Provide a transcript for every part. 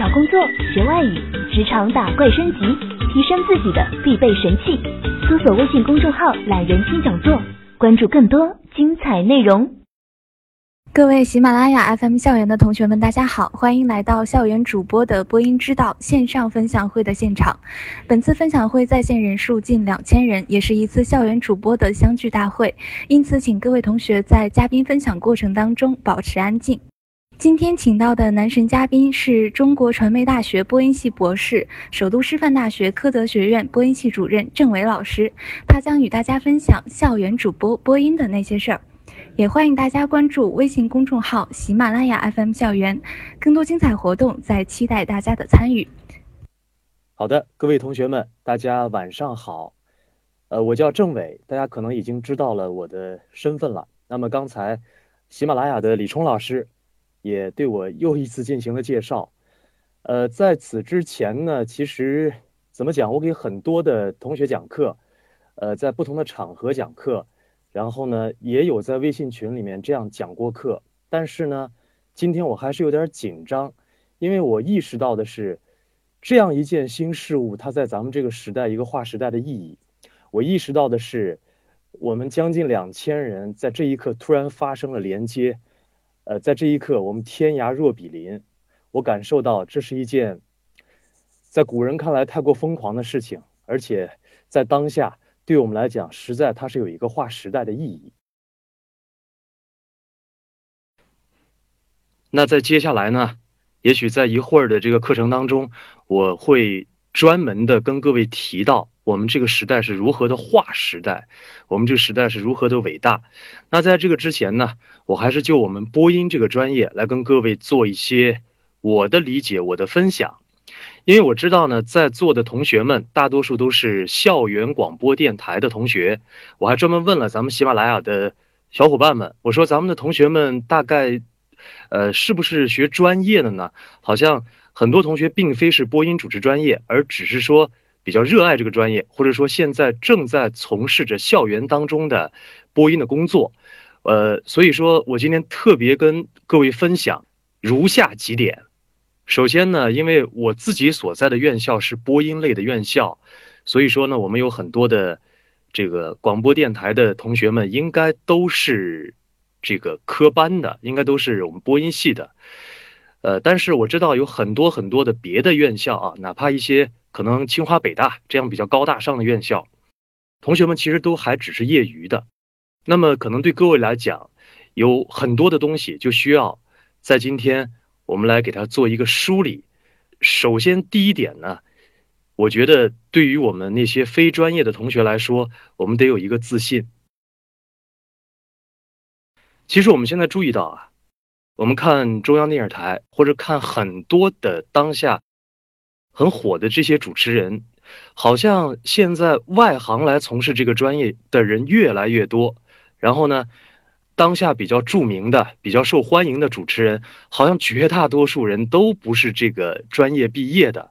找工作、学外语、职场打怪升级、提升自己的必备神器。搜索微信公众号“懒人听讲座”，关注更多精彩内容。各位喜马拉雅 FM 校园的同学们，大家好，欢迎来到校园主播的播音之道线上分享会的现场。本次分享会在线人数近两千人，也是一次校园主播的相聚大会，因此请各位同学在嘉宾分享过程当中保持安静。今天请到的男神嘉宾是中国传媒大学播音系博士、首都师范大学科德学院播音系主任郑伟老师，他将与大家分享校园主播播音的那些事儿。也欢迎大家关注微信公众号“喜马拉雅 FM 校园”，更多精彩活动在期待大家的参与。好的，各位同学们，大家晚上好。呃，我叫郑伟，大家可能已经知道了我的身份了。那么刚才喜马拉雅的李冲老师也对我又一次进行了介绍。呃，在此之前呢，其实怎么讲，我给很多的同学讲课，呃，在不同的场合讲课。然后呢，也有在微信群里面这样讲过课，但是呢，今天我还是有点紧张，因为我意识到的是，这样一件新事物，它在咱们这个时代一个划时代的意义。我意识到的是，我们将近两千人在这一刻突然发生了连接，呃，在这一刻我们天涯若比邻，我感受到这是一件，在古人看来太过疯狂的事情，而且在当下。对我们来讲，实在它是有一个划时代的意义。那在接下来呢，也许在一会儿的这个课程当中，我会专门的跟各位提到我们这个时代是如何的划时代，我们这个时代是如何的伟大。那在这个之前呢，我还是就我们播音这个专业来跟各位做一些我的理解、我的分享。因为我知道呢，在座的同学们大多数都是校园广播电台的同学，我还专门问了咱们喜马拉雅的小伙伴们，我说咱们的同学们大概，呃，是不是学专业的呢？好像很多同学并非是播音主持专业，而只是说比较热爱这个专业，或者说现在正在从事着校园当中的播音的工作，呃，所以说我今天特别跟各位分享如下几点。首先呢，因为我自己所在的院校是播音类的院校，所以说呢，我们有很多的这个广播电台的同学们，应该都是这个科班的，应该都是我们播音系的。呃，但是我知道有很多很多的别的院校啊，哪怕一些可能清华北大这样比较高大上的院校，同学们其实都还只是业余的。那么可能对各位来讲，有很多的东西就需要在今天。我们来给他做一个梳理。首先，第一点呢，我觉得对于我们那些非专业的同学来说，我们得有一个自信。其实我们现在注意到啊，我们看中央电视台或者看很多的当下很火的这些主持人，好像现在外行来从事这个专业的人越来越多。然后呢？当下比较著名的、比较受欢迎的主持人，好像绝大多数人都不是这个专业毕业的。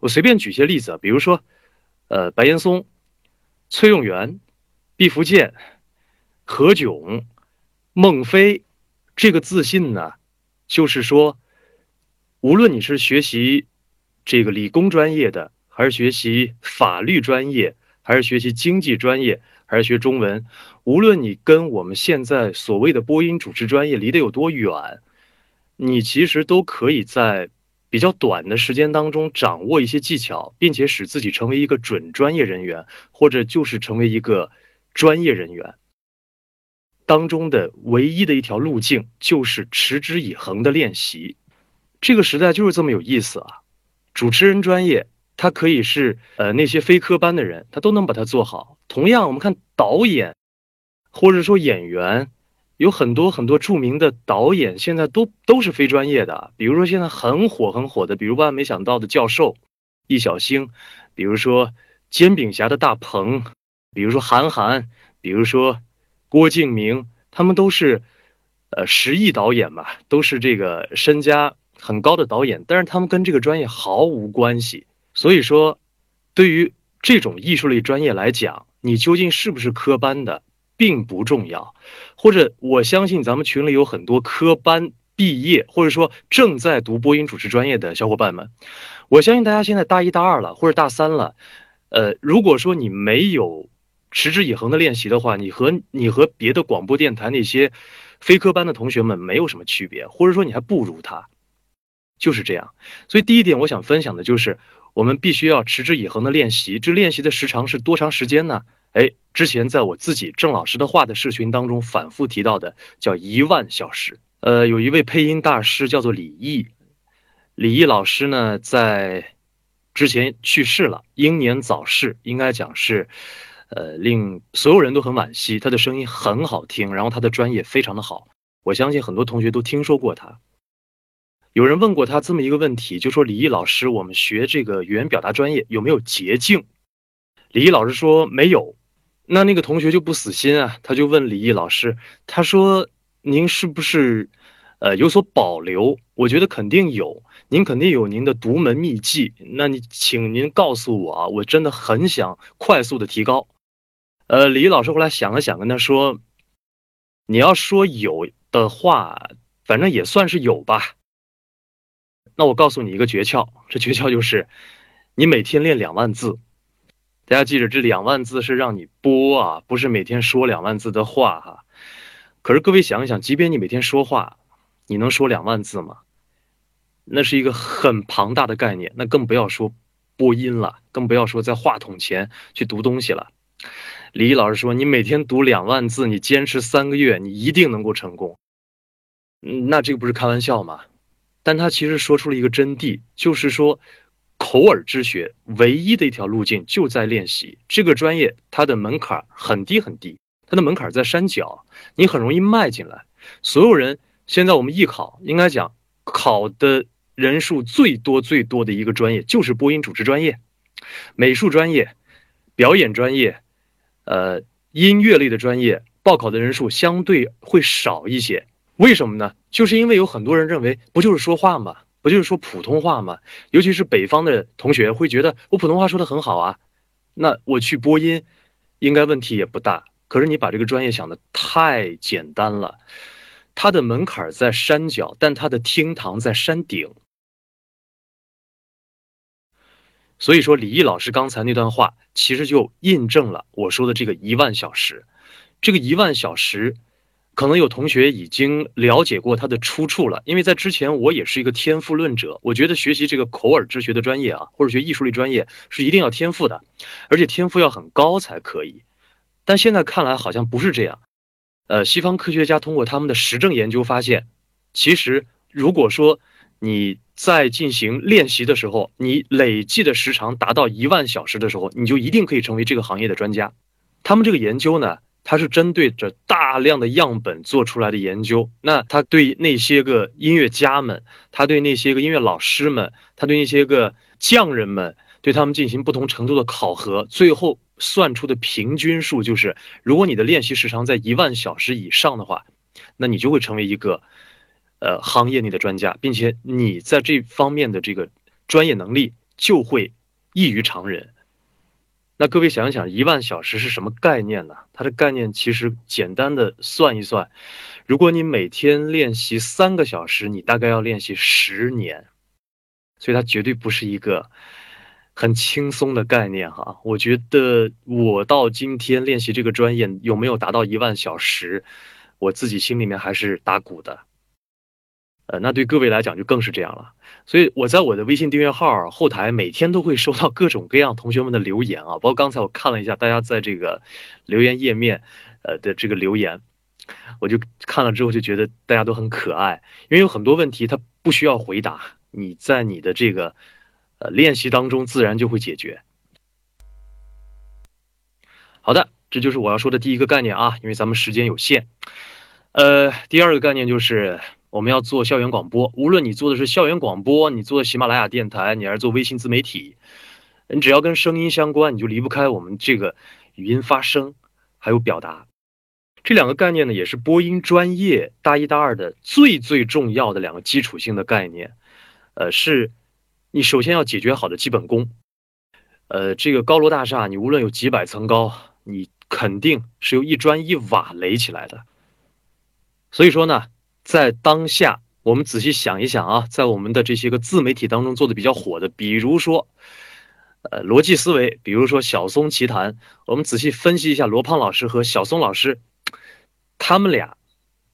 我随便举些例子，比如说，呃，白岩松、崔永元、毕福剑、何炅、孟非，这个自信呢，就是说，无论你是学习这个理工专业的，还是学习法律专业，还是学习经济专业。还是学中文，无论你跟我们现在所谓的播音主持专业离得有多远，你其实都可以在比较短的时间当中掌握一些技巧，并且使自己成为一个准专业人员，或者就是成为一个专业人员。当中的唯一的一条路径就是持之以恒的练习。这个时代就是这么有意思啊！主持人专业。他可以是呃那些非科班的人，他都能把它做好。同样，我们看导演，或者说演员，有很多很多著名的导演，现在都都是非专业的。比如说现在很火很火的，比如万万没想到的教授易小星，比如说煎饼侠的大鹏，比如说韩寒，比如说郭敬明，他们都是呃十亿导演吧，都是这个身家很高的导演，但是他们跟这个专业毫无关系。所以说，对于这种艺术类专业来讲，你究竟是不是科班的，并不重要。或者，我相信咱们群里有很多科班毕业或者说正在读播音主持专业的小伙伴们，我相信大家现在大一大二了或者大三了，呃，如果说你没有持之以恒的练习的话，你和你和别的广播电台那些非科班的同学们没有什么区别，或者说你还不如他，就是这样。所以第一点我想分享的就是，我们必须要持之以恒的练习。这练习的时长是多长时间呢？哎，之前在我自己郑老师的话的视频当中反复提到的，叫一万小时。呃，有一位配音大师叫做李毅，李毅老师呢在之前去世了，英年早逝，应该讲是，呃，令所有人都很惋惜。他的声音很好听，然后他的专业非常的好，我相信很多同学都听说过他。有人问过他这么一个问题，就说李毅老师，我们学这个语言表达专业有没有捷径？李毅老师说没有。那那个同学就不死心啊，他就问李毅老师，他说。您是不是，呃，有所保留？我觉得肯定有，您肯定有您的独门秘技。那你，请您告诉我啊，我真的很想快速的提高。呃，李毅老师后来想了想，跟他说：“你要说有的话，反正也算是有吧。那我告诉你一个诀窍，这诀窍就是，你每天练两万字。大家记着，这两万字是让你播啊，不是每天说两万字的话哈。”可是各位想一想，即便你每天说话，你能说两万字吗？那是一个很庞大的概念，那更不要说播音了，更不要说在话筒前去读东西了。李毅老师说，你每天读两万字，你坚持三个月，你一定能够成功。嗯，那这个不是开玩笑吗？但他其实说出了一个真谛，就是说，口耳之学唯一的一条路径就在练习。这个专业它的门槛很低很低。它的门槛在山脚，你很容易迈进来。所有人现在我们艺考应该讲考的人数最多最多的一个专业就是播音主持专业、美术专业、表演专业、呃音乐类的专业，报考的人数相对会少一些。为什么呢？就是因为有很多人认为不就是说话吗？不就是说普通话吗？尤其是北方的同学会觉得我普通话说的很好啊，那我去播音应该问题也不大。可是你把这个专业想的太简单了，它的门槛在山脚，但它的厅堂在山顶。所以说，李毅老师刚才那段话，其实就印证了我说的这个一万小时。这个一万小时，可能有同学已经了解过它的出处了，因为在之前我也是一个天赋论者，我觉得学习这个口耳之学的专业啊，或者学艺术类专业是一定要天赋的，而且天赋要很高才可以。但现在看来好像不是这样，呃，西方科学家通过他们的实证研究发现，其实如果说你在进行练习的时候，你累计的时长达到一万小时的时候，你就一定可以成为这个行业的专家。他们这个研究呢，它是针对着大量的样本做出来的研究，那他对那些个音乐家们，他对那些个音乐老师们，他对那些个匠人们，对他们进行不同程度的考核，最后。算出的平均数就是，如果你的练习时长在一万小时以上的话，那你就会成为一个，呃，行业内的专家，并且你在这方面的这个专业能力就会异于常人。那各位想一想，一万小时是什么概念呢？它的概念其实简单的算一算，如果你每天练习三个小时，你大概要练习十年，所以它绝对不是一个。很轻松的概念哈，我觉得我到今天练习这个专业有没有达到一万小时，我自己心里面还是打鼓的。呃，那对各位来讲就更是这样了。所以我在我的微信订阅号后台每天都会收到各种各样同学们的留言啊，包括刚才我看了一下大家在这个留言页面呃的这个留言，我就看了之后就觉得大家都很可爱，因为有很多问题它不需要回答，你在你的这个。呃，练习当中自然就会解决。好的，这就是我要说的第一个概念啊，因为咱们时间有限。呃，第二个概念就是我们要做校园广播，无论你做的是校园广播，你做喜马拉雅电台，你还是做微信自媒体，你只要跟声音相关，你就离不开我们这个语音发声还有表达这两个概念呢，也是播音专业大一、大二的最最重要的两个基础性的概念。呃，是。你首先要解决好的基本功，呃，这个高楼大厦，你无论有几百层高，你肯定是由一砖一瓦垒起来的。所以说呢，在当下我们仔细想一想啊，在我们的这些个自媒体当中做的比较火的，比如说，呃，逻辑思维，比如说小松奇谈，我们仔细分析一下罗胖老师和小松老师，他们俩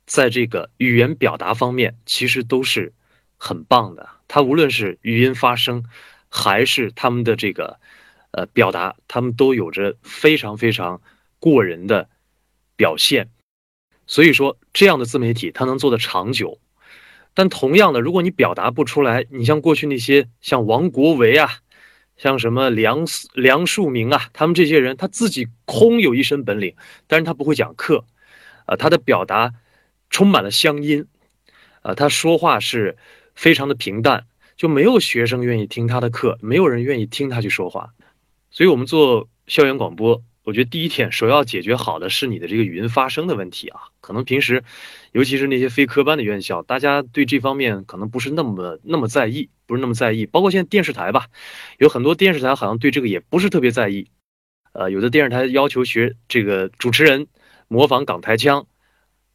在这个语言表达方面其实都是很棒的。他无论是语音发声，还是他们的这个呃表达，他们都有着非常非常过人的表现。所以说，这样的自媒体它能做得长久。但同样的，如果你表达不出来，你像过去那些像王国维啊，像什么梁梁漱溟啊，他们这些人，他自己空有一身本领，但是他不会讲课，啊，他的表达充满了乡音，啊，他说话是非常的平淡，就没有学生愿意听他的课，没有人愿意听他去说话，所以我们做校园广播。我觉得第一天首要解决好的是你的这个语音发声的问题啊，可能平时，尤其是那些非科班的院校，大家对这方面可能不是那么那么在意，不是那么在意。包括现在电视台吧，有很多电视台好像对这个也不是特别在意。呃，有的电视台要求学这个主持人模仿港台腔，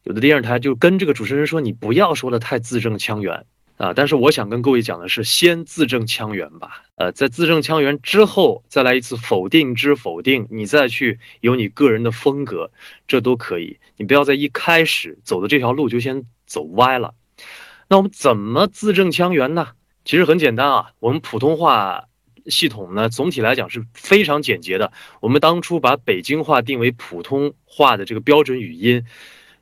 有的电视台就跟这个主持人说你不要说的太字正腔圆。啊！但是我想跟各位讲的是，先字正腔圆吧。呃，在字正腔圆之后，再来一次否定之否定，你再去有你个人的风格，这都可以。你不要在一开始走的这条路就先走歪了。那我们怎么字正腔圆呢？其实很简单啊，我们普通话系统呢，总体来讲是非常简洁的。我们当初把北京话定为普通话的这个标准语音，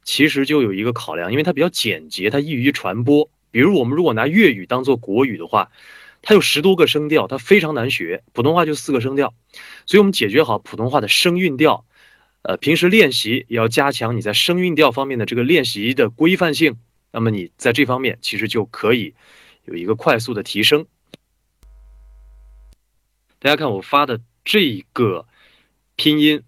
其实就有一个考量，因为它比较简洁，它易于传播。比如我们如果拿粤语当做国语的话，它有十多个声调，它非常难学。普通话就四个声调，所以我们解决好普通话的声韵调，呃，平时练习也要加强你在声韵调方面的这个练习的规范性。那么你在这方面其实就可以有一个快速的提升。大家看我发的这个拼音，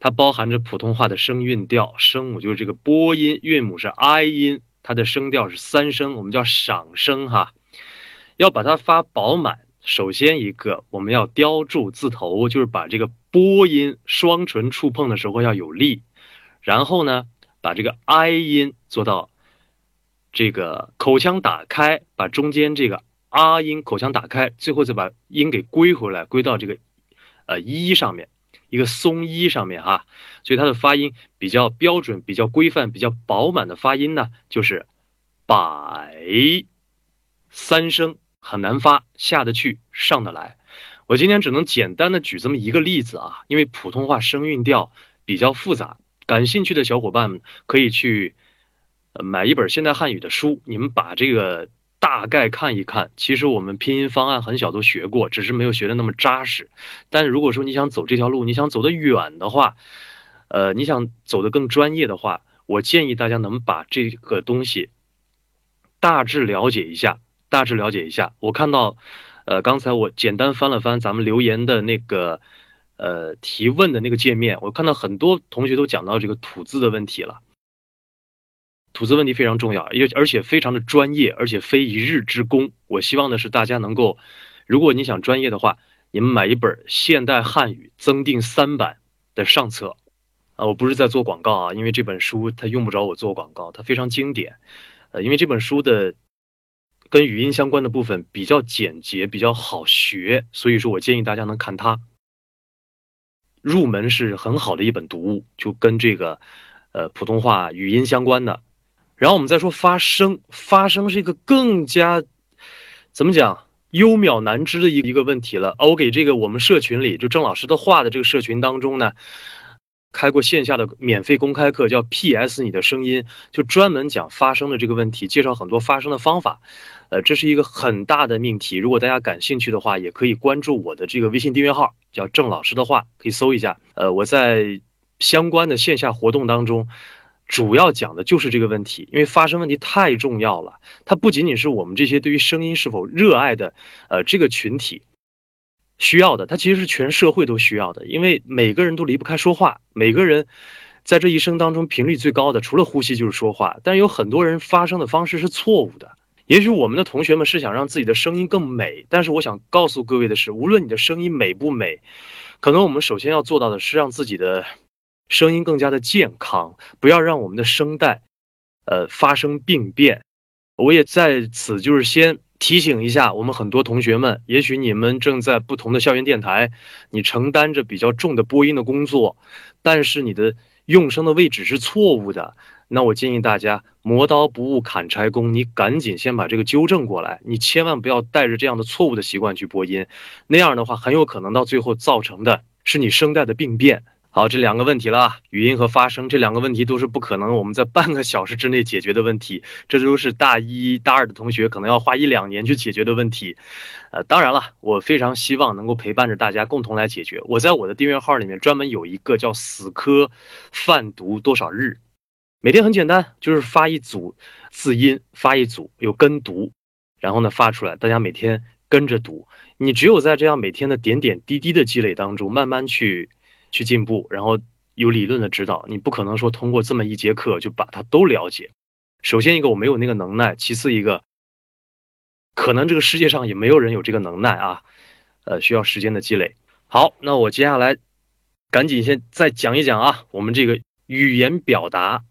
它包含着普通话的声韵调，声母就是这个播音，韵母是 i 音。它的声调是三声，我们叫赏声哈。要把它发饱满，首先一个我们要雕住字头，就是把这个波音双唇触碰的时候要有力。然后呢，把这个 i 音做到这个口腔打开，把中间这个 r 音口腔打开，最后再把音给归回来，归到这个呃一上面。一个松一上面哈，所以它的发音比较标准、比较规范、比较饱满的发音呢，就是百三声很难发，下得去，上得来。我今天只能简单的举这么一个例子啊，因为普通话声韵调比较复杂，感兴趣的小伙伴们可以去买一本现代汉语的书，你们把这个。大概看一看，其实我们拼音方案很小都学过，只是没有学的那么扎实。但如果说你想走这条路，你想走得远的话，呃，你想走得更专业的话，我建议大家能把这个东西大致了解一下，大致了解一下。我看到，呃，刚才我简单翻了翻咱们留言的那个，呃，提问的那个界面，我看到很多同学都讲到这个吐字的问题了。吐字问题非常重要，也而且非常的专业，而且非一日之功。我希望的是大家能够，如果你想专业的话，你们买一本《现代汉语增订三版》的上册啊，我不是在做广告啊，因为这本书它用不着我做广告，它非常经典。呃，因为这本书的跟语音相关的部分比较简洁，比较好学，所以说我建议大家能看它。入门是很好的一本读物，就跟这个呃普通话语音相关的。然后我们再说发声，发声是一个更加怎么讲幽渺难知的一一个问题了。我给这个我们社群里就郑老师的话的这个社群当中呢，开过线下的免费公开课，叫 PS 你的声音，就专门讲发声的这个问题，介绍很多发声的方法。呃，这是一个很大的命题。如果大家感兴趣的话，也可以关注我的这个微信订阅号，叫郑老师的话，可以搜一下。呃，我在相关的线下活动当中。主要讲的就是这个问题，因为发声问题太重要了。它不仅仅是我们这些对于声音是否热爱的，呃，这个群体需要的，它其实是全社会都需要的。因为每个人都离不开说话，每个人在这一生当中频率最高的，除了呼吸就是说话。但有很多人发声的方式是错误的。也许我们的同学们是想让自己的声音更美，但是我想告诉各位的是，无论你的声音美不美，可能我们首先要做到的是让自己的。声音更加的健康，不要让我们的声带，呃，发生病变。我也在此就是先提醒一下我们很多同学们，也许你们正在不同的校园电台，你承担着比较重的播音的工作，但是你的用声的位置是错误的。那我建议大家磨刀不误砍柴工，你赶紧先把这个纠正过来，你千万不要带着这样的错误的习惯去播音，那样的话很有可能到最后造成的是你声带的病变。好，这两个问题了，语音和发声这两个问题都是不可能我们在半个小时之内解决的问题，这都是大一大二的同学可能要花一两年去解决的问题。呃，当然了，我非常希望能够陪伴着大家共同来解决。我在我的订阅号里面专门有一个叫“死磕泛读多少日”。每天很简单，就是发一组字音，发一组有跟读，然后呢发出来，大家每天跟着读。你只有在这样每天的点点滴滴的积累当中，慢慢去去进步，然后有理论的指导，你不可能说通过这么一节课就把它都了解。首先一个我没有那个能耐，其次一个可能这个世界上也没有人有这个能耐啊，呃，需要时间的积累。好，那我接下来赶紧先再讲一讲啊，我们这个语言表达。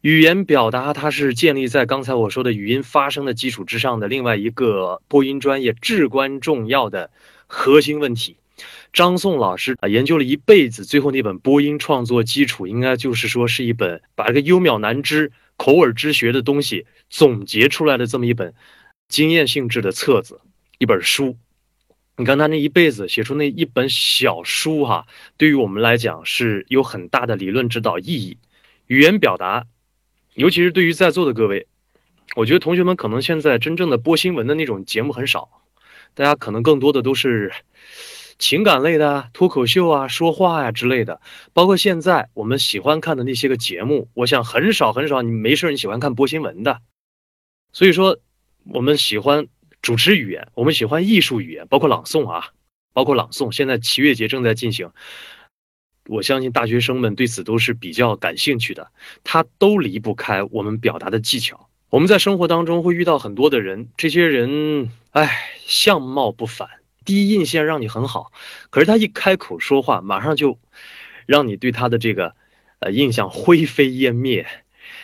语言表达，它是建立在刚才我说的语音发声的基础之上的另外一个播音专业至关重要的核心问题。张颂老师啊，研究了一辈子，最后那本播音创作基础，应该就是说是一本把这个幽渺难知、口耳之学的东西总结出来的这么一本经验性质的册子，一本书。你看他那一辈子写出那一本小书哈，对于我们来讲是有很大的理论指导意义。语言表达。尤其是对于在座的各位，我觉得同学们可能现在真正的播新闻的那种节目很少，大家可能更多的都是情感类的脱口秀啊、说话呀之类的。包括现在我们喜欢看的那些个节目，我想很少很少，你没事你喜欢看播新闻的。所以说，我们喜欢主持语言，我们喜欢艺术语言，包括朗诵啊，包括朗诵。现在七月节正在进行。我相信大学生们对此都是比较感兴趣的，他都离不开我们表达的技巧。我们在生活当中会遇到很多的人，这些人，哎，相貌不凡，第一印象让你很好，可是他一开口说话，马上就让你对他的这个呃印象灰飞烟灭。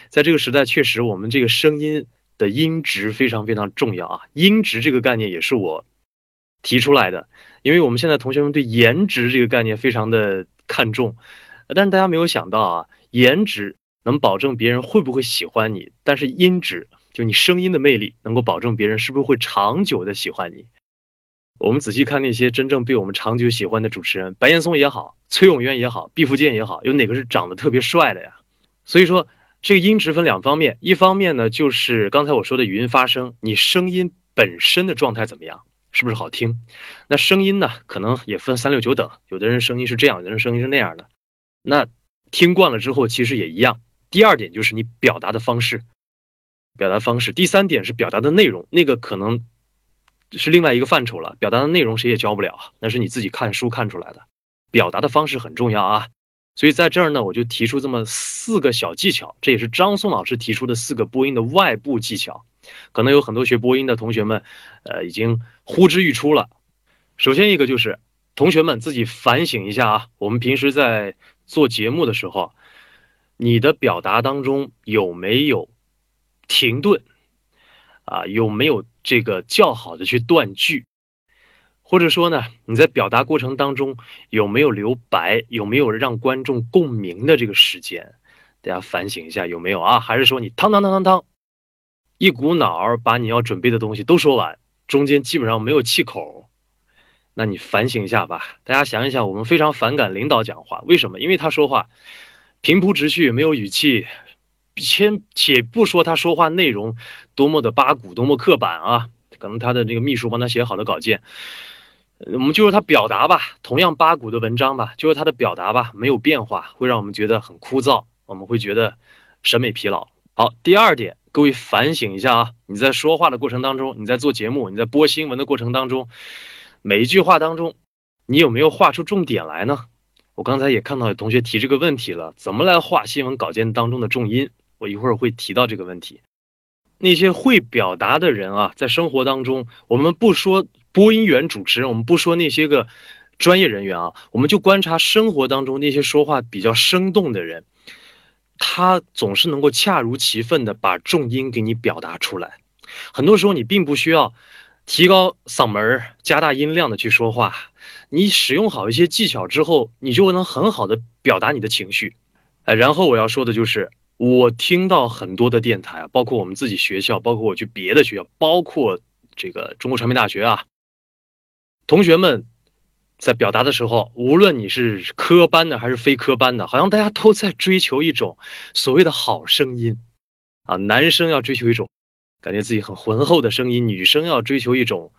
在这个时代，确实我们这个声音的音质非常非常重要啊，音质这个概念也是我提出来的，因为我们现在同学们对颜值这个概念非常的。看重，但是大家没有想到啊，颜值能保证别人会不会喜欢你，但是音质就你声音的魅力能够保证别人是不是会长久的喜欢你。我们仔细看那些真正被我们长久喜欢的主持人，白岩松也好，崔永元也好，毕福剑也好，有哪个是长得特别帅的呀？所以说，这个音质分两方面，一方面呢就是刚才我说的语音发声，你声音本身的状态怎么样？是不是好听？那声音呢？可能也分三六九等，有的人声音是这样，有的人声音是那样的。那听惯了之后，其实也一样。第二点就是你表达的方式，表达方式。第三点是表达的内容，那个可能是另外一个范畴了。表达的内容谁也教不了，那是你自己看书看出来的。表达的方式很重要啊。所以在这儿呢，我就提出这么四个小技巧，这也是张松老师提出的四个播音的外部技巧。可能有很多学播音的同学们，呃，已经呼之欲出了。首先一个就是，同学们自己反省一下啊，我们平时在做节目的时候，你的表达当中有没有停顿？啊，有没有这个较好的去断句？或者说呢，你在表达过程当中有没有留白？有没有让观众共鸣的这个时间？大家反省一下有没有啊？还是说你汤汤汤汤汤？一股脑儿把你要准备的东西都说完，中间基本上没有气口，那你反省一下吧。大家想一想，我们非常反感领导讲话，为什么？因为他说话平铺直叙，没有语气。先且不说他说话内容多么的八股，多么刻板啊，可能他的这个秘书帮他写好的稿件，我们就说他表达吧，同样八股的文章吧，就是他的表达吧，没有变化，会让我们觉得很枯燥，我们会觉得审美疲劳。好，第二点。各位反省一下啊！你在说话的过程当中，你在做节目，你在播新闻的过程当中，每一句话当中，你有没有画出重点来呢？我刚才也看到有同学提这个问题了，怎么来画新闻稿件当中的重音？我一会儿会提到这个问题。那些会表达的人啊，在生活当中，我们不说播音员、主持人，我们不说那些个专业人员啊，我们就观察生活当中那些说话比较生动的人。他总是能够恰如其分的把重音给你表达出来，很多时候你并不需要提高嗓门、加大音量的去说话，你使用好一些技巧之后，你就能很好的表达你的情绪。哎，然后我要说的就是，我听到很多的电台，包括我们自己学校，包括我去别的学校，包括这个中国传媒大学啊，同学们在表达的时候，无论你是科班的还是非科班的，好像大家都在追求一种所谓的好声音啊，男生要追求一种。感觉自己很浑厚的声音，女生要追求一种，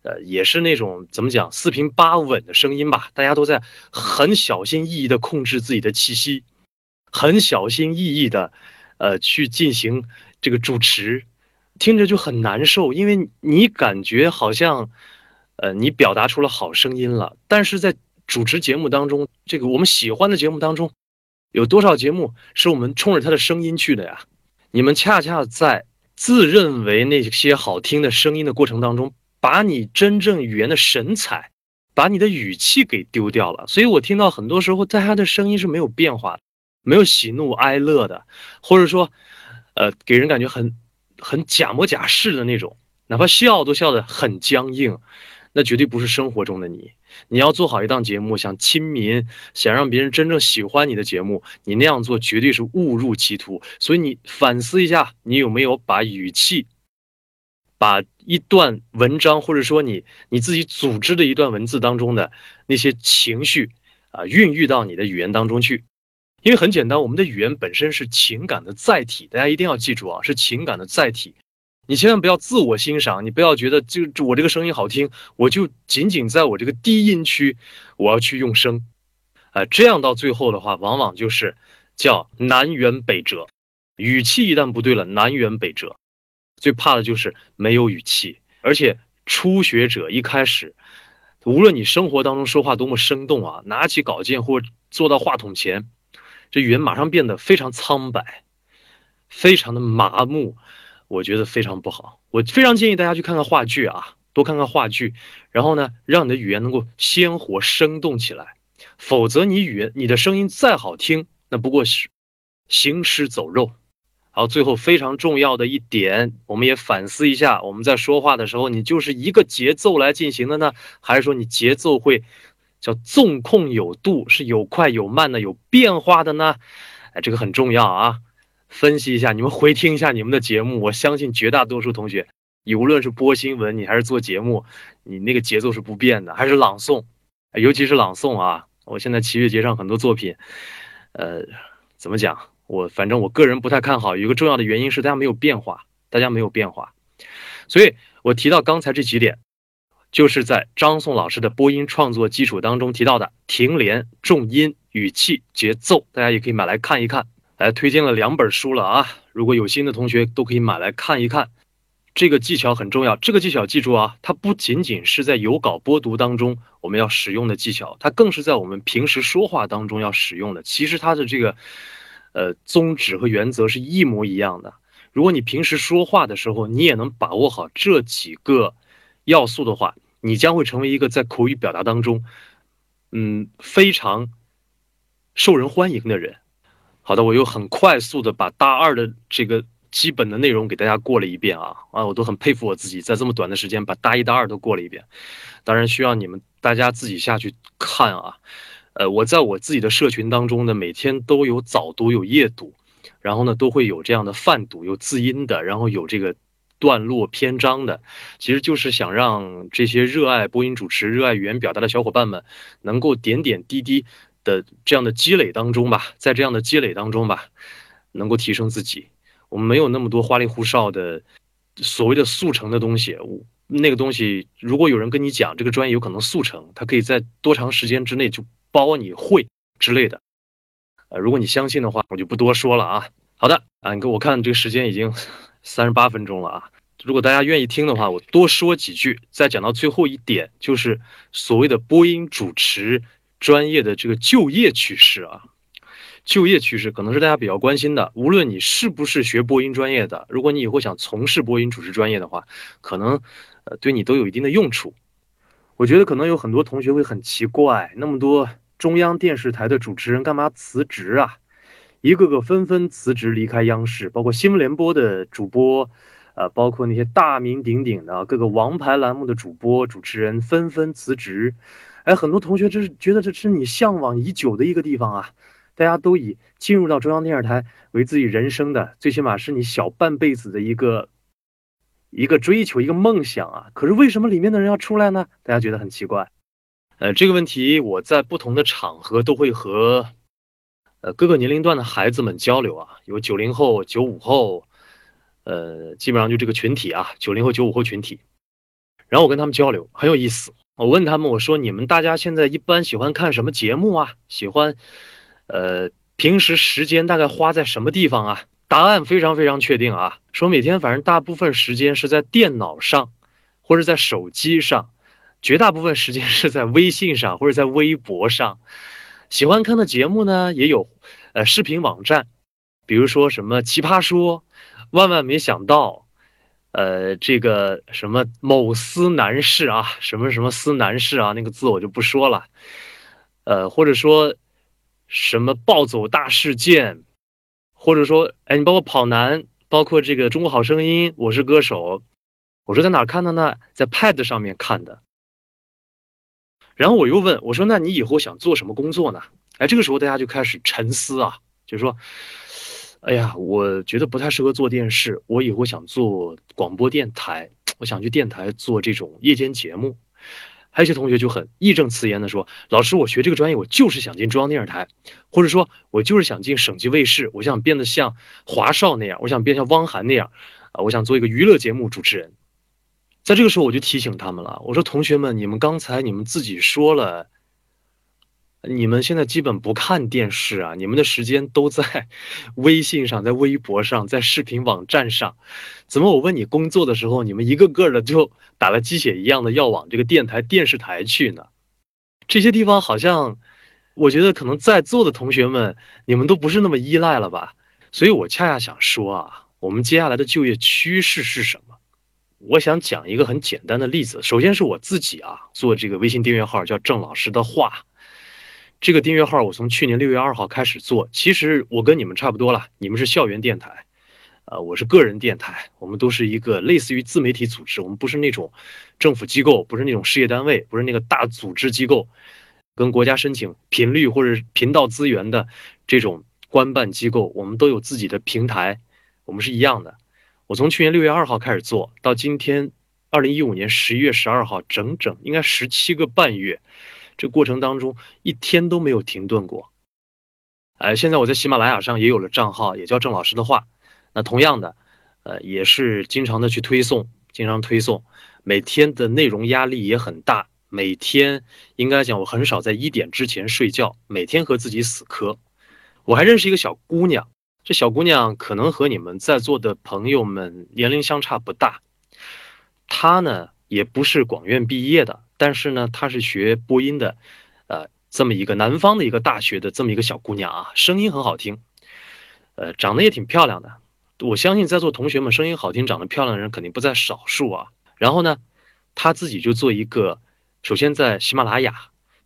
呃，也是那种怎么讲四平八稳的声音吧。大家都在很小心翼翼的控制自己的气息，很小心翼翼的，呃，去进行这个主持，听着就很难受，因为你感觉好像，呃，你表达出了好声音了，但是在主持节目当中，这个我们喜欢的节目当中，有多少节目是我们冲着他的声音去的呀？你们恰恰在。自认为那些好听的声音的过程当中，把你真正语言的神采，把你的语气给丢掉了。所以我听到很多时候，大家的声音是没有变化的，没有喜怒哀乐的，或者说，呃，给人感觉很很假模假式的那种，哪怕笑都笑得很僵硬，那绝对不是生活中的你。你要做好一档节目，想亲民，想让别人真正喜欢你的节目，你那样做绝对是误入歧途。所以你反思一下，你有没有把语气，把一段文章或者说你你自己组织的一段文字当中的那些情绪啊，孕育到你的语言当中去？因为很简单，我们的语言本身是情感的载体，大家一定要记住啊，是情感的载体。你千万不要自我欣赏，你不要觉得就我这个声音好听，我就仅仅在我这个低音区，我要去用声，呃，这样到最后的话，往往就是叫南辕北辙，语气一旦不对了，南辕北辙，最怕的就是没有语气，而且初学者一开始，无论你生活当中说话多么生动啊，拿起稿件或坐到话筒前，这语言马上变得非常苍白，非常的麻木。我觉得非常不好，我非常建议大家去看看话剧啊，多看看话剧，然后呢，让你的语言能够鲜活生动起来。否则，你语言你的声音再好听，那不过是行尸走肉。好，最后非常重要的一点，我们也反思一下：我们在说话的时候，你就是一个节奏来进行的呢，还是说你节奏会叫纵控有度，是有快有慢的，有变化的呢？哎，这个很重要啊。分析一下，你们回听一下你们的节目，我相信绝大多数同学，你无论是播新闻，你还是做节目，你那个节奏是不变的，还是朗诵，尤其是朗诵啊！我现在七月节上很多作品，呃，怎么讲？我反正我个人不太看好，有一个重要的原因是大家没有变化，大家没有变化，所以我提到刚才这几点，就是在张颂老师的播音创作基础当中提到的停连、重音、语气、节奏，大家也可以买来看一看。来推荐了两本书了啊！如果有心的同学都可以买来看一看。这个技巧很重要，这个技巧记住啊，它不仅仅是在有稿播读当中我们要使用的技巧，它更是在我们平时说话当中要使用的。其实它的这个呃宗旨和原则是一模一样的。如果你平时说话的时候，你也能把握好这几个要素的话，你将会成为一个在口语表达当中，嗯，非常受人欢迎的人。好的，我又很快速的把大二的这个基本的内容给大家过了一遍啊啊，我都很佩服我自己，在这么短的时间把大一、大二都过了一遍。当然需要你们大家自己下去看啊。呃，我在我自己的社群当中呢，每天都有早读、有夜读，然后呢都会有这样的泛读，有字音的，然后有这个段落篇章的，其实就是想让这些热爱播音主持、热爱语言表达的小伙伴们，能够点点滴滴。的这样的积累当中吧，在这样的积累当中吧，能够提升自己。我们没有那么多花里胡哨的所谓的速成的东西。那个东西，如果有人跟你讲这个专业有可能速成，他可以在多长时间之内就包你会之类的。呃，如果你相信的话，我就不多说了啊。好的啊，你给我看这个时间已经三十八分钟了啊。如果大家愿意听的话，我多说几句。再讲到最后一点，就是所谓的播音主持。专业的这个就业趋势啊，就业趋势可能是大家比较关心的。无论你是不是学播音专业的，如果你以后想从事播音主持专业的话，可能呃对你都有一定的用处。我觉得可能有很多同学会很奇怪，那么多中央电视台的主持人干嘛辞职啊？一个个纷纷辞职离开央视，包括新闻联播的主播，呃，包括那些大名鼎鼎的各个王牌栏目的主播、主持人纷纷辞职。哎，很多同学这是觉得这是你向往已久的一个地方啊！大家都以进入到中央电视台为自己人生的，最起码是你小半辈子的一个一个追求、一个梦想啊！可是为什么里面的人要出来呢？大家觉得很奇怪。呃，这个问题我在不同的场合都会和呃各个年龄段的孩子们交流啊，有九零后、九五后，呃，基本上就这个群体啊，九零后、九五后群体。然后我跟他们交流很有意思。我问他们，我说你们大家现在一般喜欢看什么节目啊？喜欢，呃，平时时间大概花在什么地方啊？答案非常非常确定啊，说每天反正大部分时间是在电脑上，或者在手机上，绝大部分时间是在微信上或者在微博上。喜欢看的节目呢，也有，呃，视频网站，比如说什么奇葩说，万万没想到。呃，这个什么某司男士啊，什么什么司男士啊，那个字我就不说了。呃，或者说什么暴走大事件，或者说，哎，你包括跑男，包括这个中国好声音，我是歌手，我说在哪看的呢？在 Pad 上面看的。然后我又问我说，那你以后想做什么工作呢？哎，这个时候大家就开始沉思啊，就是说。哎呀，我觉得不太适合做电视，我以后想做广播电台，我想去电台做这种夜间节目。还有些同学就很义正辞严的说：“老师，我学这个专业，我就是想进中央电视台，或者说，我就是想进省级卫视，我想变得像华少那样，我想变像汪涵那样，啊，我想做一个娱乐节目主持人。”在这个时候，我就提醒他们了，我说：“同学们，你们刚才你们自己说了。”你们现在基本不看电视啊，你们的时间都在 微信上、在微博上、在视频网站上。怎么我问你工作的时候，你们一个个的就 打了鸡血一样的要往这个电台、电视台去呢？这些地方好像，我觉得可能在座的同学们，你们都不是那么依赖了吧？所以我恰恰想说啊，我们接下来的就业趋势是什么？我想讲一个很简单的例子。首先是我自己啊，做这个微信订阅号叫郑老师的话。这个订阅号我从去年六月二号开始做，其实我跟你们差不多了，你们是校园电台，呃，我是个人电台，我们都是一个类似于自媒体组织，我们不是那种政府机构，不是那种事业单位，不是那个大组织机构，跟国家申请频率或者频道资源的这种官办机构，我们都有自己的平台，我们是一样的。我从去年六月二号开始做到今天，二零一五年十一月十二号，整整应该十七个半月。这过程当中一天都没有停顿过，哎，现在我在喜马拉雅上也有了账号，也叫郑老师的话。那同样的，呃，也是经常的去推送，经常推送，每天的内容压力也很大。每天应该讲，我很少在一点之前睡觉，每天和自己死磕。我还认识一个小姑娘，这小姑娘可能和你们在座的朋友们年龄相差不大，她呢也不是广院毕业的。但是呢，她是学播音的，呃，这么一个南方的一个大学的这么一个小姑娘啊，声音很好听，呃，长得也挺漂亮的。我相信在座同学们声音好听、长得漂亮的人肯定不在少数啊。然后呢，她自己就做一个，首先在喜马拉雅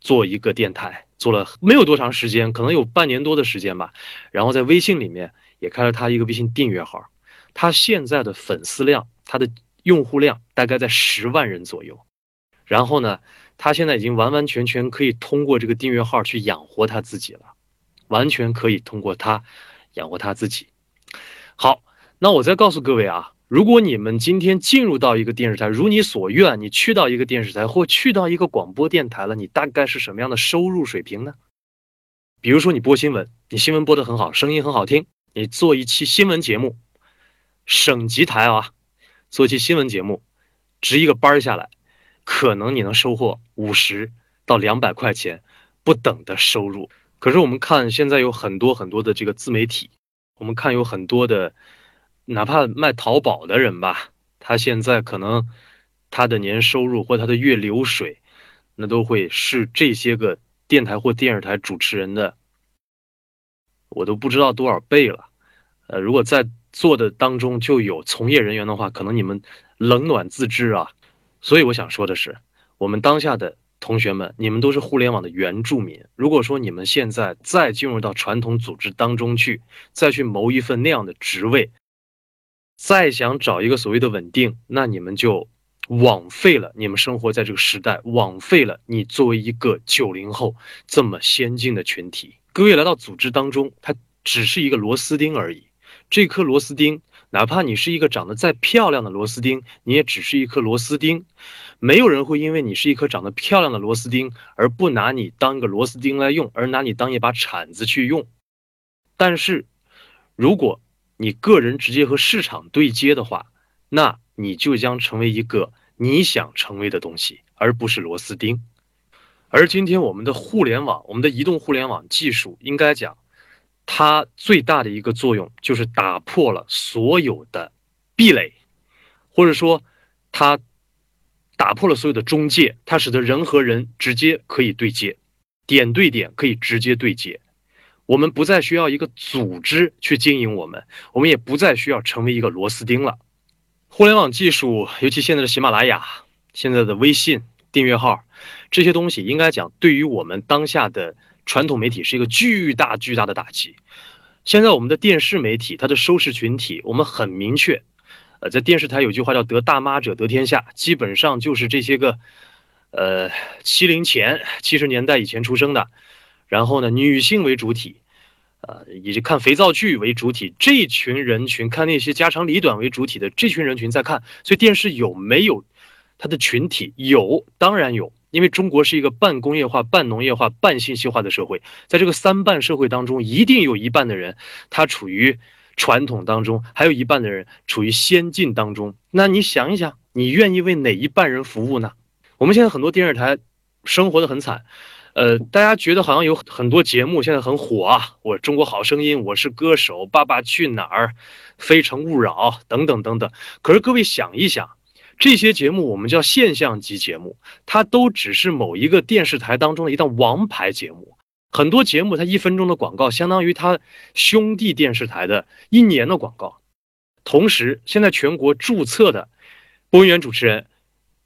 做一个电台，做了没有多长时间，可能有半年多的时间吧。然后在微信里面也开了她一个微信订阅号，她现在的粉丝量，她的用户量大概在十万人左右。然后呢，他现在已经完完全全可以通过这个订阅号去养活他自己了，完全可以通过他养活他自己。好，那我再告诉各位啊，如果你们今天进入到一个电视台，如你所愿，你去到一个电视台或去到一个广播电台了，你大概是什么样的收入水平呢？比如说你播新闻，你新闻播得很好，声音很好听，你做一期新闻节目，省级台啊，做一期新闻节目，值一个班下来。可能你能收获五十到两百块钱不等的收入，可是我们看现在有很多很多的这个自媒体，我们看有很多的，哪怕卖淘宝的人吧，他现在可能他的年收入或他的月流水，那都会是这些个电台或电视台主持人的，我都不知道多少倍了。呃，如果在做的当中就有从业人员的话，可能你们冷暖自知啊。所以我想说的是，我们当下的同学们，你们都是互联网的原住民。如果说你们现在再进入到传统组织当中去，再去谋一份那样的职位，再想找一个所谓的稳定，那你们就枉费了你们生活在这个时代，枉费了你作为一个九零后这么先进的群体。各位来到组织当中，它只是一个螺丝钉而已。这颗螺丝钉，哪怕你是一个长得再漂亮的螺丝钉，你也只是一颗螺丝钉。没有人会因为你是一颗长得漂亮的螺丝钉而不拿你当一个螺丝钉来用，而拿你当一把铲子去用。但是，如果你个人直接和市场对接的话，那你就将成为一个你想成为的东西，而不是螺丝钉。而今天我们的互联网，我们的移动互联网技术，应该讲，它最大的一个作用就是打破了所有的壁垒，或者说，它打破了所有的中介，它使得人和人直接可以对接，点对点可以直接对接。我们不再需要一个组织去经营我们，我们也不再需要成为一个螺丝钉了。互联网技术，尤其现在的喜马拉雅、现在的微信订阅号，这些东西应该讲，对于我们当下的传统媒体是一个巨大巨大的打击。现在我们的电视媒体，它的收视群体，我们很明确，呃，在电视台有句话叫“得大妈者得天下”，基本上就是这些个，呃，七零前、七十年代以前出生的。然后呢，女性为主体，呃，以及看肥皂剧为主体，这群人群看那些家长里短为主体的这群人群在看，所以电视有没有它的群体？有，当然有，因为中国是一个半工业化、半农业化、半信息化的社会，在这个三半社会当中，一定有一半的人他处于传统当中，还有一半的人处于先进当中。那你想一想，你愿意为哪一半人服务呢？我们现在很多电视台生活的很惨。呃，大家觉得好像有很多节目现在很火啊，我中国好声音，我是歌手，爸爸去哪儿，非诚勿扰等等等等。可是各位想一想，这些节目我们叫现象级节目，它都只是某一个电视台当中的一档王牌节目。很多节目它一分钟的广告，相当于它兄弟电视台的一年的广告。同时，现在全国注册的播音员主持人，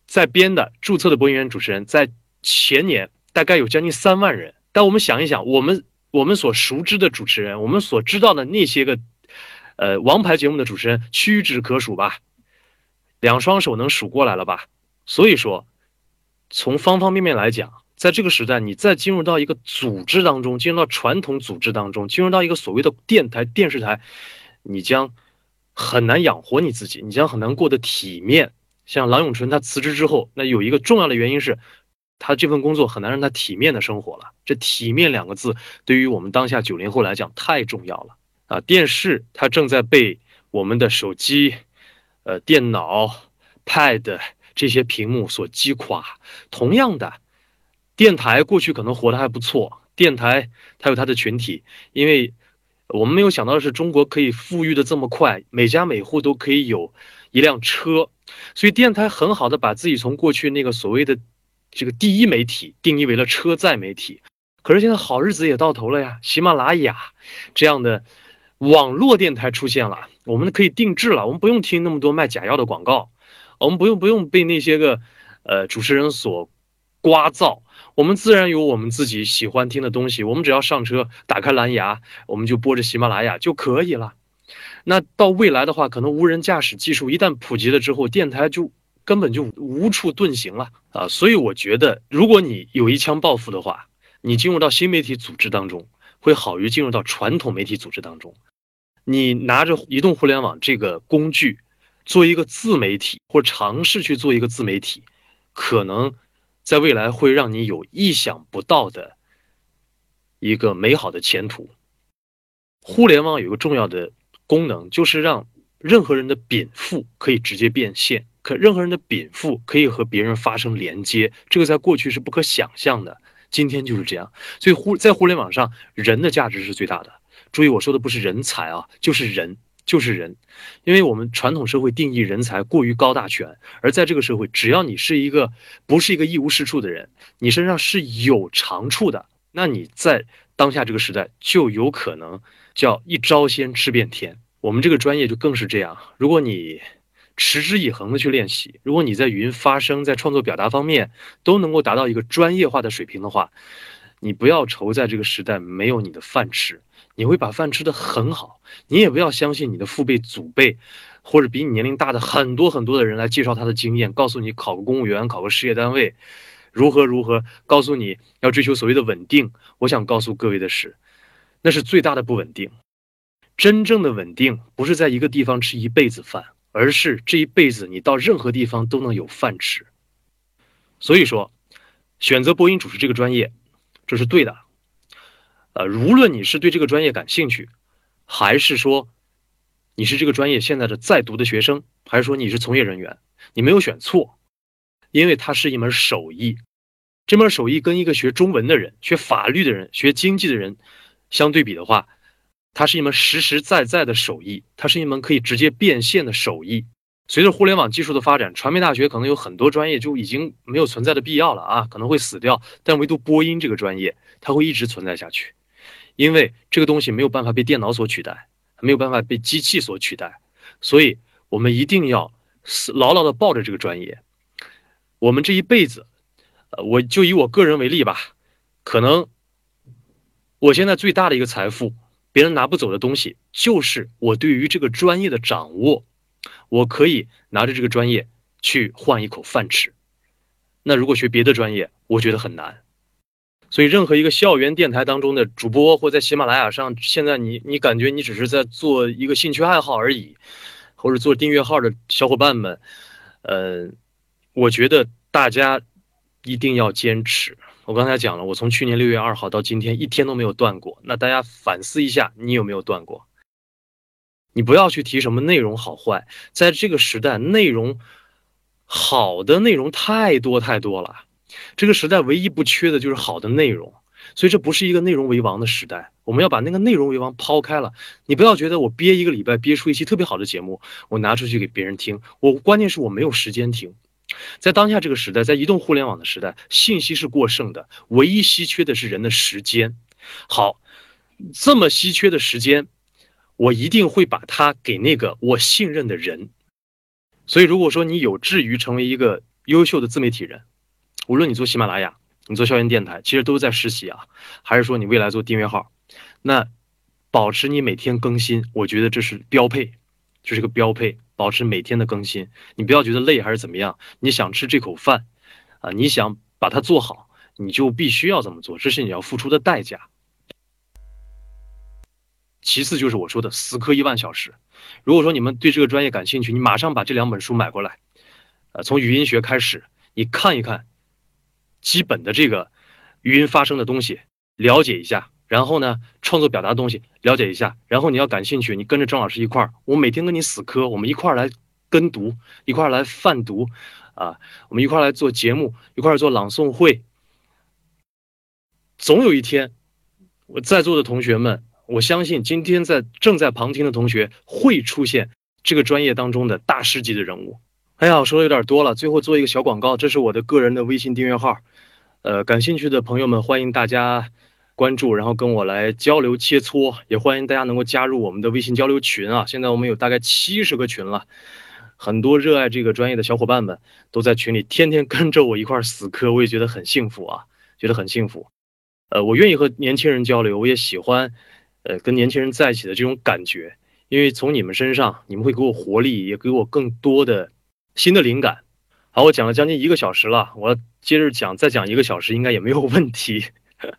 在编的注册的播音员主持人，在前年。大概有将近三万人，但我们想一想，我们我们所熟知的主持人，我们所知道的那些个，呃，王牌节目的主持人屈指可数吧，两双手能数过来了吧？所以说，从方方面面来讲，在这个时代，你再进入到一个组织当中，进入到传统组织当中，进入到一个所谓的电台、电视台，你将很难养活你自己，你将很难过得体面。像郎永淳他辞职之后，那有一个重要的原因是。他这份工作很难让他体面的生活了。这“体面”两个字对于我们当下九零后来讲太重要了啊！电视它正在被我们的手机、呃电脑、Pad 这些屏幕所击垮。同样的，电台过去可能活得还不错，电台它有它的群体，因为我们没有想到的是，中国可以富裕的这么快，每家每户都可以有一辆车，所以电台很好的把自己从过去那个所谓的。这个第一媒体定义为了车载媒体，可是现在好日子也到头了呀！喜马拉雅这样的网络电台出现了，我们可以定制了，我们不用听那么多卖假药的广告，我们不用不用被那些个呃主持人所刮噪，我们自然有我们自己喜欢听的东西，我们只要上车打开蓝牙，我们就播着喜马拉雅就可以了。那到未来的话，可能无人驾驶技术一旦普及了之后，电台就。根本就无处遁形了啊！所以我觉得，如果你有一腔抱负的话，你进入到新媒体组织当中，会好于进入到传统媒体组织当中。你拿着移动互联网这个工具，做一个自媒体，或尝试去做一个自媒体，可能在未来会让你有意想不到的一个美好的前途。互联网有个重要的功能，就是让任何人的禀赋可以直接变现。可任何人的禀赋可以和别人发生连接，这个在过去是不可想象的，今天就是这样。所以互在互联网上，人的价值是最大的。注意我说的不是人才啊，就是人，就是人。因为我们传统社会定义人才过于高大全，而在这个社会，只要你是一个不是一个一无是处的人，你身上是有长处的，那你在当下这个时代就有可能叫一招鲜吃遍天。我们这个专业就更是这样。如果你持之以恒的去练习。如果你在语音发声、在创作表达方面都能够达到一个专业化的水平的话，你不要愁在这个时代没有你的饭吃，你会把饭吃得很好。你也不要相信你的父辈、祖辈，或者比你年龄大的很多很多的人来介绍他的经验，告诉你考个公务员、考个事业单位，如何如何，告诉你要追求所谓的稳定。我想告诉各位的是，那是最大的不稳定。真正的稳定不是在一个地方吃一辈子饭，而是这一辈子你到任何地方都能有饭吃。所以说，选择播音主持这个专业，这是对的。呃，无论你是对这个专业感兴趣，还是说你是这个专业现在的在读的学生，还是说你是从业人员，你没有选错，因为它是一门手艺。这门手艺跟一个学中文的人、学法律的人、学经济的人相对比的话，它是一门实实在在的手艺，它是一门可以直接变现的手艺。随着互联网技术的发展，传媒大学可能有很多专业就已经没有存在的必要了啊，可能会死掉。但唯独播音这个专业，它会一直存在下去，因为这个东西没有办法被电脑所取代，没有办法被机器所取代，所以我们一定要牢牢的抱着这个专业。我们这一辈子，呃，我就以我个人为例吧，可能我现在最大的一个财富。别人拿不走的东西，就是我对于这个专业的掌握。我可以拿着这个专业去换一口饭吃。那如果学别的专业，我觉得很难。所以，任何一个校园电台当中的主播，或在喜马拉雅上，现在你你感觉你只是在做一个兴趣爱好而已，或者做订阅号的小伙伴们，呃，我觉得大家一定要坚持。我刚才讲了，我从去年六月二号到今天一天都没有断过。那大家反思一下，你有没有断过？你不要去提什么内容好坏，在这个时代，内容好的内容太多太多了。这个时代唯一不缺的就是好的内容，所以这不是一个内容为王的时代。我们要把那个内容为王抛开了。你不要觉得我憋一个礼拜憋出一期特别好的节目，我拿出去给别人听，我关键是我没有时间听。在当下这个时代，在移动互联网的时代，信息是过剩的，唯一稀缺的是人的时间。好，这么稀缺的时间，我一定会把它给那个我信任的人。所以，如果说你有志于成为一个优秀的自媒体人，无论你做喜马拉雅，你做校园电台，其实都是在实习啊，还是说你未来做订阅号，那保持你每天更新，我觉得这是标配，这是个标配。保持每天的更新，你不要觉得累还是怎么样？你想吃这口饭，啊，你想把它做好，你就必须要这么做，这是你要付出的代价。其次就是我说的死磕一万小时。如果说你们对这个专业感兴趣，你马上把这两本书买过来，呃，从语音学开始，你看一看基本的这个语音发声的东西，了解一下。然后呢，创作表达的东西了解一下。然后你要感兴趣，你跟着郑老师一块儿，我每天跟你死磕，我们一块儿来跟读，一块儿来泛读，啊，我们一块儿来做节目，一块儿做朗诵会。总有一天，我在座的同学们，我相信今天在正在旁听的同学会出现这个专业当中的大师级的人物。哎呀，我说的有点多了，最后做一个小广告，这是我的个人的微信订阅号，呃，感兴趣的朋友们欢迎大家。关注，然后跟我来交流切磋，也欢迎大家能够加入我们的微信交流群啊！现在我们有大概七十个群了，很多热爱这个专业的小伙伴们都在群里，天天跟着我一块死磕，我也觉得很幸福啊，觉得很幸福。呃，我愿意和年轻人交流，我也喜欢，呃，跟年轻人在一起的这种感觉，因为从你们身上，你们会给我活力，也给我更多的新的灵感。好，我讲了将近一个小时了，我接着讲，再讲一个小时应该也没有问题。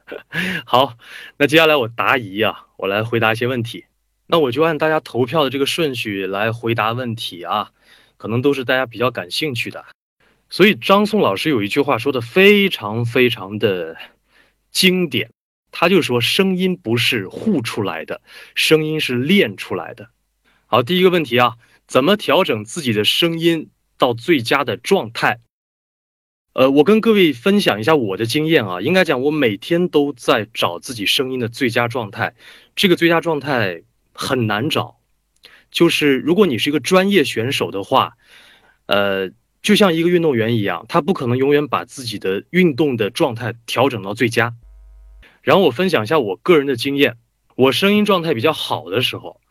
好，那接下来我答疑啊，我来回答一些问题。那我就按大家投票的这个顺序来回答问题啊，可能都是大家比较感兴趣的。所以张颂老师有一句话说的非常非常的经典，他就说声音不是护出来的，声音是练出来的。好，第一个问题啊，怎么调整自己的声音到最佳的状态？呃，我跟各位分享一下我的经验啊，应该讲我每天都在找自己声音的最佳状态，这个最佳状态很难找，就是如果你是一个专业选手的话，呃，就像一个运动员一样，他不可能永远把自己的运动的状态调整到最佳。然后我分享一下我个人的经验，我声音状态比较好的时候，